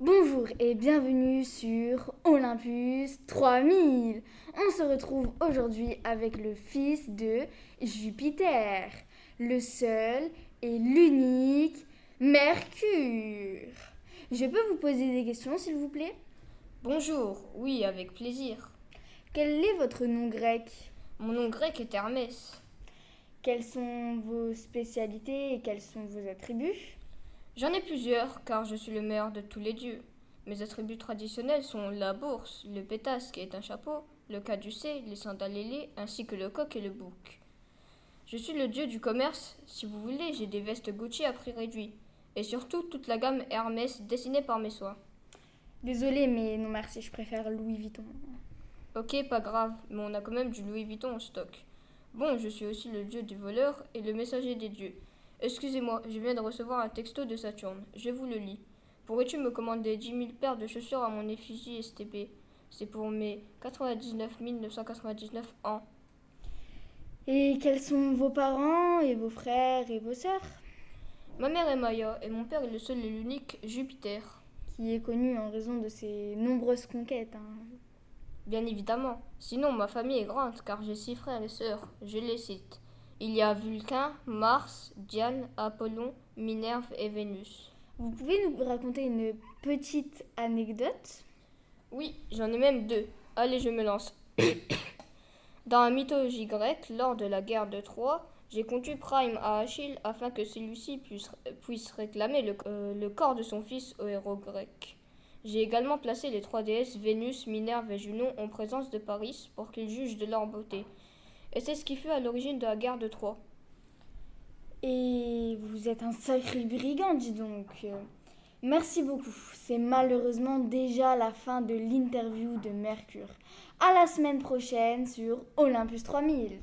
Bonjour et bienvenue sur Olympus 3000. On se retrouve aujourd'hui avec le fils de Jupiter, le seul et l'unique Mercure. Je peux vous poser des questions s'il vous plaît? Bonjour, oui, avec plaisir. Quel est votre nom grec? Mon nom grec est Hermès. Quelles sont vos spécialités et quels sont vos attributs? J'en ai plusieurs, car je suis le meilleur de tous les dieux. Mes attributs traditionnels sont la bourse, le pétasse qui est un chapeau, le caducé, les sandales ailées, ainsi que le coq et le bouc. Je suis le dieu du commerce, si vous voulez, j'ai des vestes Gucci à prix réduit, et surtout toute la gamme Hermès dessinée par mes soins. Désolée, mais non merci, je préfère Louis Vuitton. Ok, pas grave, mais on a quand même du Louis Vuitton en stock. Bon, je suis aussi le dieu des voleurs et le messager des dieux. Excusez-moi, je viens de recevoir un texto de Saturne. Je vous le lis. Pourrais-tu me commander 10 000 paires de chaussures à mon effigie STP C'est pour mes 99 999 ans. Et quels sont vos parents et vos frères et vos sœurs? Ma mère est Maya et mon père est le seul et l'unique Jupiter. Qui est connu en raison de ses nombreuses conquêtes. hein. Bien évidemment. Sinon, ma famille est grande car j'ai six frères et sœurs. Je les cite. Il y a Vulcain, Mars, Diane, Apollon, Minerve et Vénus. Vous pouvez nous raconter une petite anecdote? Oui, j'en ai même deux. Allez, je me lance. Dans la mythologie grecque, lors de la guerre de Troie, j'ai conduit Prime à Achille afin que celui-ci puisse, puisse réclamer le, euh, le corps de son fils au héros grec. J'ai également placé les trois déesses Vénus, Minerve et Junon en présence de Paris pour qu'ils jugent de leur beauté. Et c'est ce qui fut à l'origine de la guerre de Troie. Et vous êtes un sacré brigand, dis donc. Merci beaucoup. C'est malheureusement déjà la fin de l'interview de Mercure. À la semaine prochaine sur Olympus 3000.